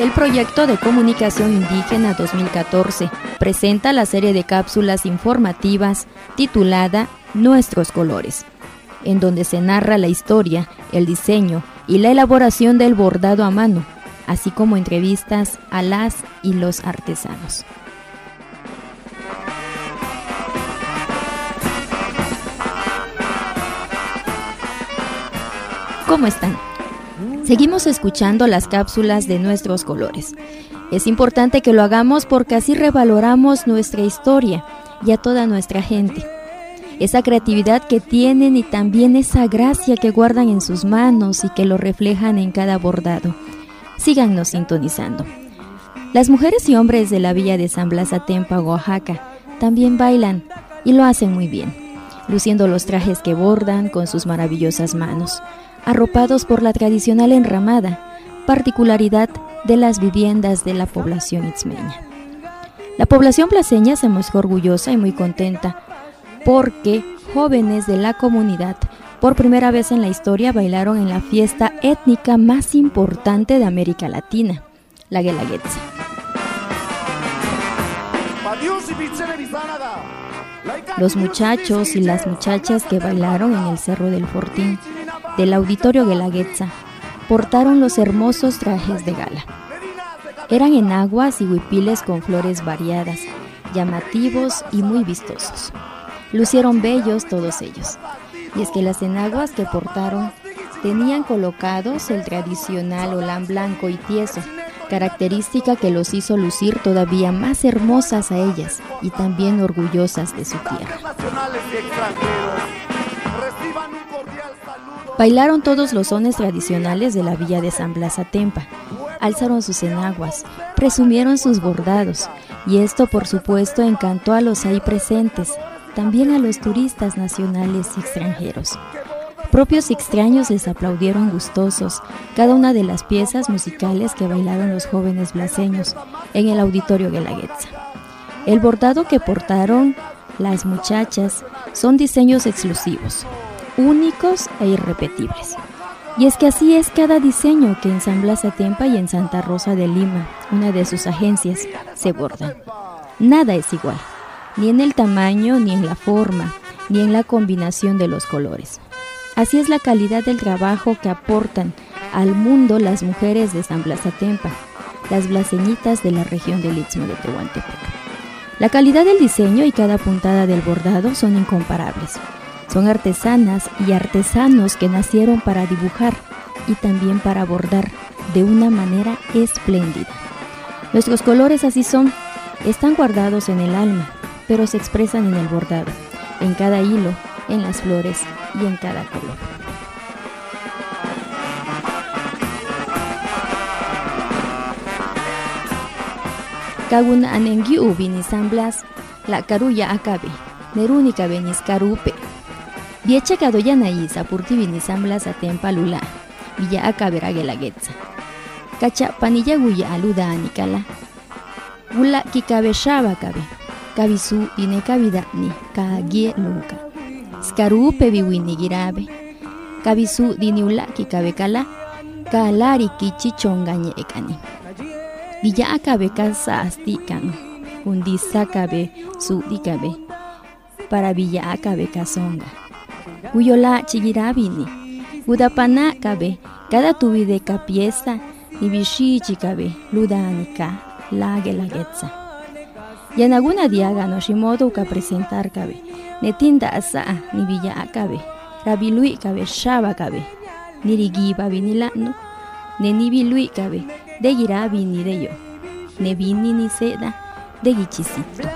El proyecto de comunicación indígena 2014 presenta la serie de cápsulas informativas titulada Nuestros colores, en donde se narra la historia, el diseño y la elaboración del bordado a mano, así como entrevistas a las y los artesanos. ¿Cómo están? Seguimos escuchando las cápsulas de nuestros colores. Es importante que lo hagamos porque así revaloramos nuestra historia y a toda nuestra gente. Esa creatividad que tienen y también esa gracia que guardan en sus manos y que lo reflejan en cada bordado. Síganos sintonizando. Las mujeres y hombres de la villa de San Blas Atempa, Oaxaca, también bailan y lo hacen muy bien, luciendo los trajes que bordan con sus maravillosas manos arropados por la tradicional enramada, particularidad de las viviendas de la población itzmeña. La población placeña se mostró orgullosa y muy contenta porque jóvenes de la comunidad por primera vez en la historia bailaron en la fiesta étnica más importante de América Latina, la Guelaguetza. Los muchachos y las muchachas que bailaron en el Cerro del Fortín del Auditorio Guelaguetza portaron los hermosos trajes de gala. Eran enaguas y huipiles con flores variadas, llamativos y muy vistosos. Lucieron bellos todos ellos. Y es que las enaguas que portaron tenían colocados el tradicional olán blanco y tieso, característica que los hizo lucir todavía más hermosas a ellas y también orgullosas de su tierra. Bailaron todos los sones tradicionales de la villa de San Blas Atempa, alzaron sus enaguas, presumieron sus bordados, y esto por supuesto encantó a los ahí presentes, también a los turistas nacionales y extranjeros. Propios extraños les aplaudieron gustosos cada una de las piezas musicales que bailaron los jóvenes blaseños en el auditorio Guelaguetza. El bordado que portaron las muchachas son diseños exclusivos, únicos e irrepetibles. Y es que así es cada diseño que en San Blas Atempa y en Santa Rosa de Lima, una de sus agencias, se bordan. Nada es igual, ni en el tamaño, ni en la forma, ni en la combinación de los colores. Así es la calidad del trabajo que aportan al mundo las mujeres de San Blas Atempa, las blaseñitas de la región del Istmo de Tehuantepec. La calidad del diseño y cada puntada del bordado son incomparables. Son artesanas y artesanos que nacieron para dibujar y también para bordar de una manera espléndida. Nuestros colores así son, están guardados en el alma, pero se expresan en el bordado, en cada hilo, en las flores y en cada color. Kaguna anengiu Samblas, la carulla acabe, nerúnica benis carupe, Viecha kadoyanay sapurti vinisamblas atempa lula, villa akabera gelagetza. Kacha panilla guya aluda anikala. Gula kikabe shaba kabe. Kabisu ine kabida ni kagie luka. Skarupe biwini girabe. Kabisu diniula kikabe kala. Kalari kichi chonganye ekani. Villa akabe kasa asti kano. Undisa kabe. Para villa akabe kasonga. Uyola chigirabini. Udapana kabe, cada tubide pieza, ni bishi chikabe, ludanika, lage lagetza. Yanaguna diaga no shimodo ka presentar kabe, netinda asa ni villa akabe, rabilui kabe shaba kabe, nirigiba vinilano, ne nibilui kabe, de girabi ni de yo, ne vini ni seda, de gichisito.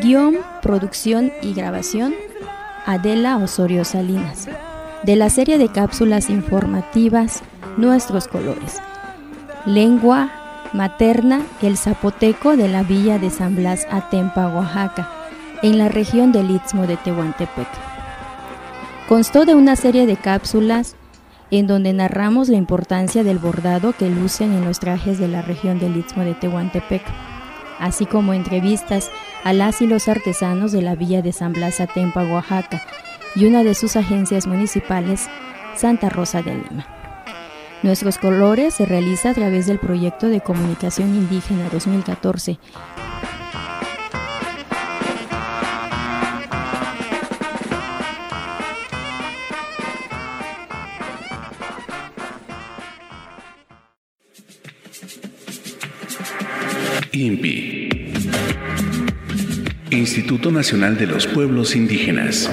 Guión, producción y grabación, Adela Osorio Salinas. De la serie de cápsulas informativas Nuestros Colores. Lengua materna, el zapoteco de la villa de San Blas Atempa, Oaxaca, en la región del Istmo de Tehuantepec. Constó de una serie de cápsulas en donde narramos la importancia del bordado que lucen en los trajes de la región del Istmo de Tehuantepec, así como entrevistas a y los artesanos de la villa de San Blas Atempa, Oaxaca, y una de sus agencias municipales, Santa Rosa de Lima. Nuestros colores se realiza a través del proyecto de comunicación indígena 2014 INPI Instituto Nacional de los Pueblos Indígenas